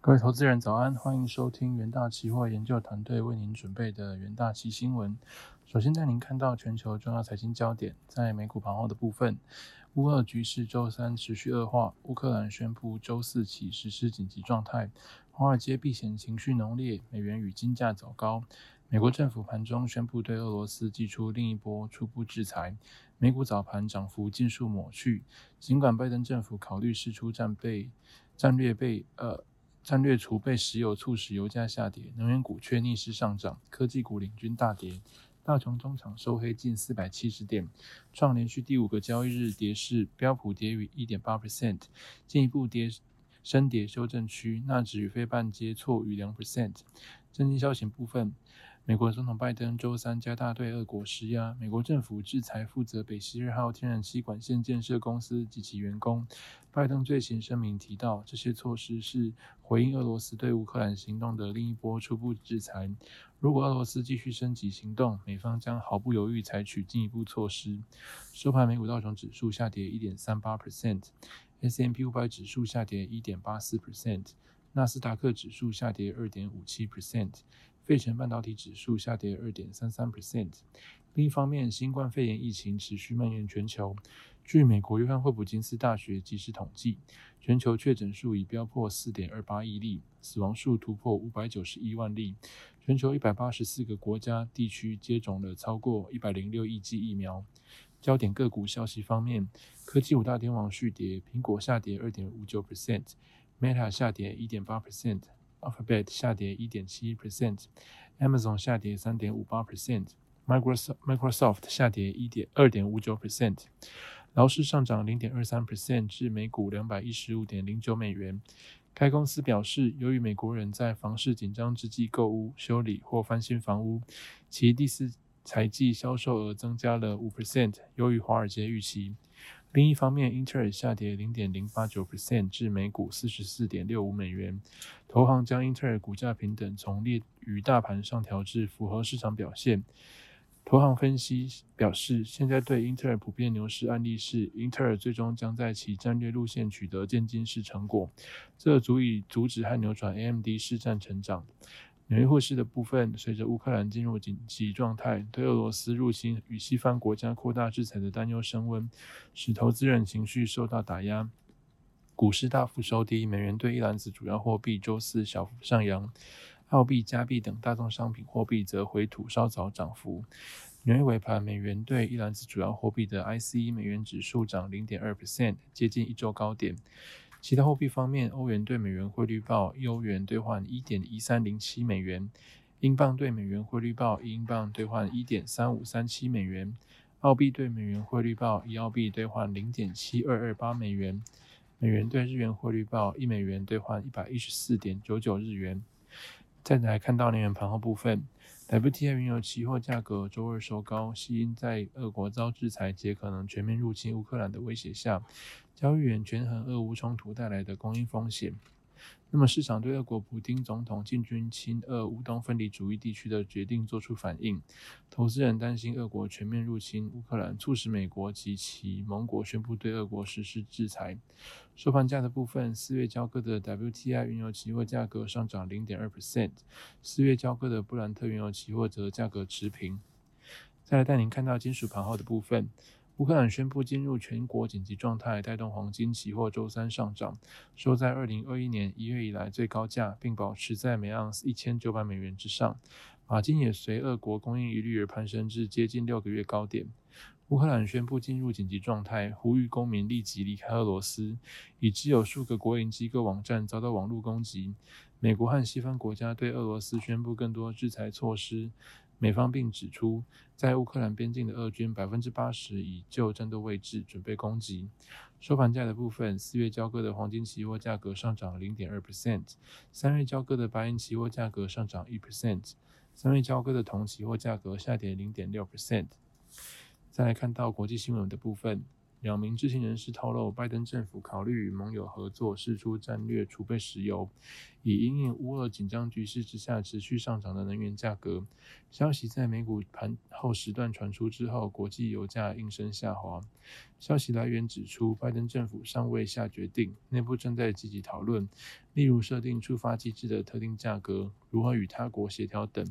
各位投资人早安，欢迎收听元大期货研究团队为您准备的元大期新闻。首先带您看到全球重要财经焦点，在美股盘后的部分，乌俄局势周三持续恶化，乌克兰宣布周四起实施紧急状态，华尔街避险情绪浓烈，美元与金价走高。美国政府盘中宣布对俄罗斯寄出另一波初步制裁，美股早盘涨幅尽数抹去。尽管拜登政府考虑释出战备战略备呃。战略储备石油促使油价下跌，能源股却逆势上涨，科技股领军大跌。大琼中场收黑近四百七十点，创连续第五个交易日跌势。标普跌逾一点八 percent，进一步跌深跌修正区。纳指与非半接挫逾两 percent。震惊消息部分。美国总统拜登周三加大对俄国施压，美国政府制裁负责北溪二号天然气管线建设公司及其员工。拜登最新声明提到，这些措施是回应俄罗斯对乌克兰行动的另一波初步制裁。如果俄罗斯继续升级行动，美方将毫不犹豫采取进一步措施。收盘，美股道琼指数下跌一点三八 percent，S M P 五百指数下跌一点八四 percent，纳斯达克指数下跌二点五七 percent。费城半导体指数下跌二点三三 percent。另一方面，新冠肺炎疫情持续蔓延全球。据美国约翰霍普金斯大学及时统计，全球确诊数已飙破四点二八亿例，死亡数突破五百九十一万例。全球一百八十四个国家地区接种了超过一百零六亿剂疫苗。焦点个股消息方面，科技五大天王续跌，苹果下跌二点五九 percent，Meta 下跌一点八 percent。Alphabet 下跌一点七一 percent，Amazon 下跌三点五八 percent，Microsoft Microsoft 下跌一点二点五九 percent，劳斯上涨零点二三 percent 至每股两百一十五点零九美元。该公司表示，由于美国人在房市紧张之际购屋、修理或翻新房屋，其第四财季销售额增加了五 percent，优于华尔街预期。另一方面，英特尔下跌零点零八九 percent 至每股四十四点六五美元。投行将英特尔股价平等从列于大盘上调至符合市场表现。投行分析表示，现在对英特尔普遍牛市案例是，英特尔最终将在其战略路线取得渐进式成果，这足以阻止和扭转 AMD 市占成长。纽约股市的部分，随着乌克兰进入紧急状态，对俄罗斯入侵与西方国家扩大制裁的担忧升温，使投资人情绪受到打压，股市大幅收低。美元对一篮子主要货币周四小幅上扬，澳币、加币等大宗商品货币则回吐稍早涨幅。纽约尾盘，美元对一篮子主要货币的 ICE 美元指数涨零点二 percent，接近一周高点。其他货币方面，欧元对美元汇率报一欧元兑换一点一三零七美元，英镑对美元汇率报一英镑兑换一点三五三七美元，澳币对美元汇率报一澳币兑换零点七二二八美元，美元对日元汇率报一美元兑换一百一十四点九九日元。再来看到能源盘后部分。WTI 原油期货价格周二收高，系因在俄国遭制裁且可能全面入侵乌克兰的威胁下，交易员权衡俄乌冲突带来的供应风险。那么，市场对俄国普京总统进军亲俄乌东分离主义地区的决定作出反应。投资人担心俄国全面入侵乌克兰，促使美国及其盟国宣布对俄国实施制裁。收盘价的部分，四月交割的 WTI 原油期货价格上涨零点二 percent，四月交割的布兰特原油期货则价格持平。再来带您看到金属盘后的部分。乌克兰宣布进入全国紧急状态，带动黄金期货周三上涨，收在二零二一年一月以来最高价，并保持在每盎司一千九百美元之上。马金也随俄国供应疑虑而攀升至接近六个月高点。乌克兰宣布进入紧急状态，呼吁公民立即离开俄罗斯，已知有数个国营机构网站遭到网络攻击。美国和西方国家对俄罗斯宣布更多制裁措施。美方并指出，在乌克兰边境的俄军百分之八十已就战斗位置，准备攻击。收盘价的部分，四月交割的黄金期货价格上涨零点二 percent，三月交割的白银期货价格上涨一 percent，三月交割的铜期货价格下跌零点六 percent。再来看到国际新闻的部分，两名知情人士透露，拜登政府考虑与盟友合作，释出战略储备石油，以因应乌俄紧张局势之下持续上涨的能源价格。消息在美股盘后时段传出之后，国际油价应声下滑。消息来源指出，拜登政府尚未下决定，内部正在积极讨论，例如设定触发机制的特定价格，如何与他国协调等。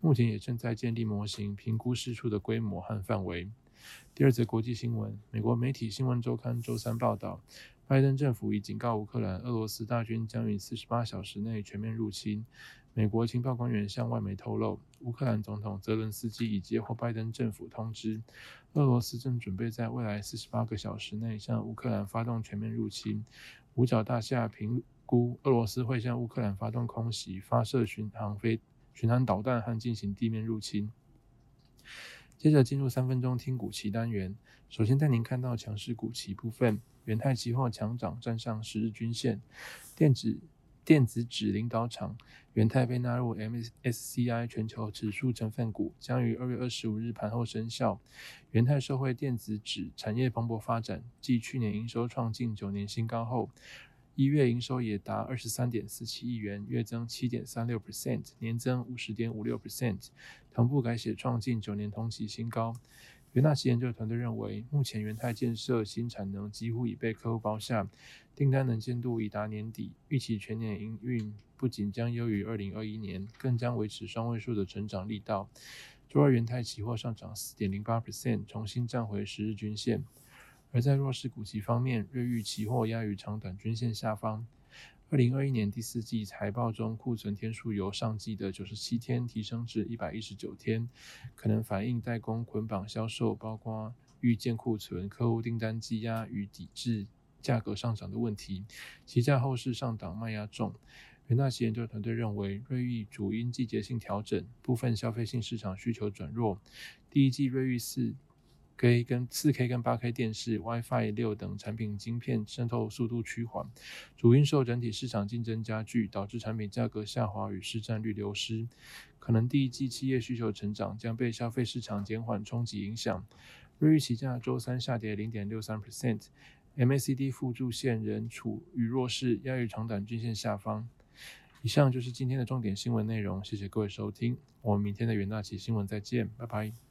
目前也正在建立模型，评估释出的规模和范围。第二则国际新闻：美国媒体《新闻周刊》周三报道，拜登政府已警告乌克兰，俄罗斯大军将于四十八小时内全面入侵。美国情报官员向外媒透露，乌克兰总统泽伦斯基已接获拜登政府通知，俄罗斯正准备在未来四十八个小时内向乌克兰发动全面入侵。五角大厦评估，俄罗斯会向乌克兰发动空袭、发射巡航飞巡航导弹和进行地面入侵。接着进入三分钟听股期单元。首先带您看到强势股期部分，元泰期货强涨，站上十日均线。电子电子纸领导厂元泰被纳入 MSCI 全球指数成分股，将于二月二十五日盘后生效。元泰社会电子纸产业蓬勃发展，继去年营收创近九年新高后。一月营收也达二十三点四七亿元，月增七点三六 percent，年增五十点五六 percent，同步改写创近九年同期新高。元大旗研究团队认为，目前元泰建设新产能几乎已被客户包下，订单能见度已达年底，预期全年营运不仅将优于二零二一年，更将维持双位数的成长力道。周二元泰期货上涨四点零八 percent，重新站回十日均线。而在弱势股息方面，瑞昱期货压于长短均线下方。二零二一年第四季财报中，库存天数由上季的九十七天提升至一百一十九天，可能反映代工捆绑销售，包括预建库存、客户订单积压与抵制价格上涨的问题。其在后市上档卖压重。元大旗研究团队认为，瑞昱主因季节性调整，部分消费性市场需求转弱。第一季瑞昱四。K 跟四 K 跟八 K 电视、WiFi 六等产品晶片渗透速度趋缓，主因受整体市场竞争加剧，导致产品价格下滑与市占率流失。可能第一季企业需求成长将被消费市场减缓冲击影响。瑞昱期价周三下跌零点六三 percent，MACD 附助线仍处于弱势，压于长短均线下方。以上就是今天的重点新闻内容，谢谢各位收听，我们明天的元大旗新闻再见，拜拜。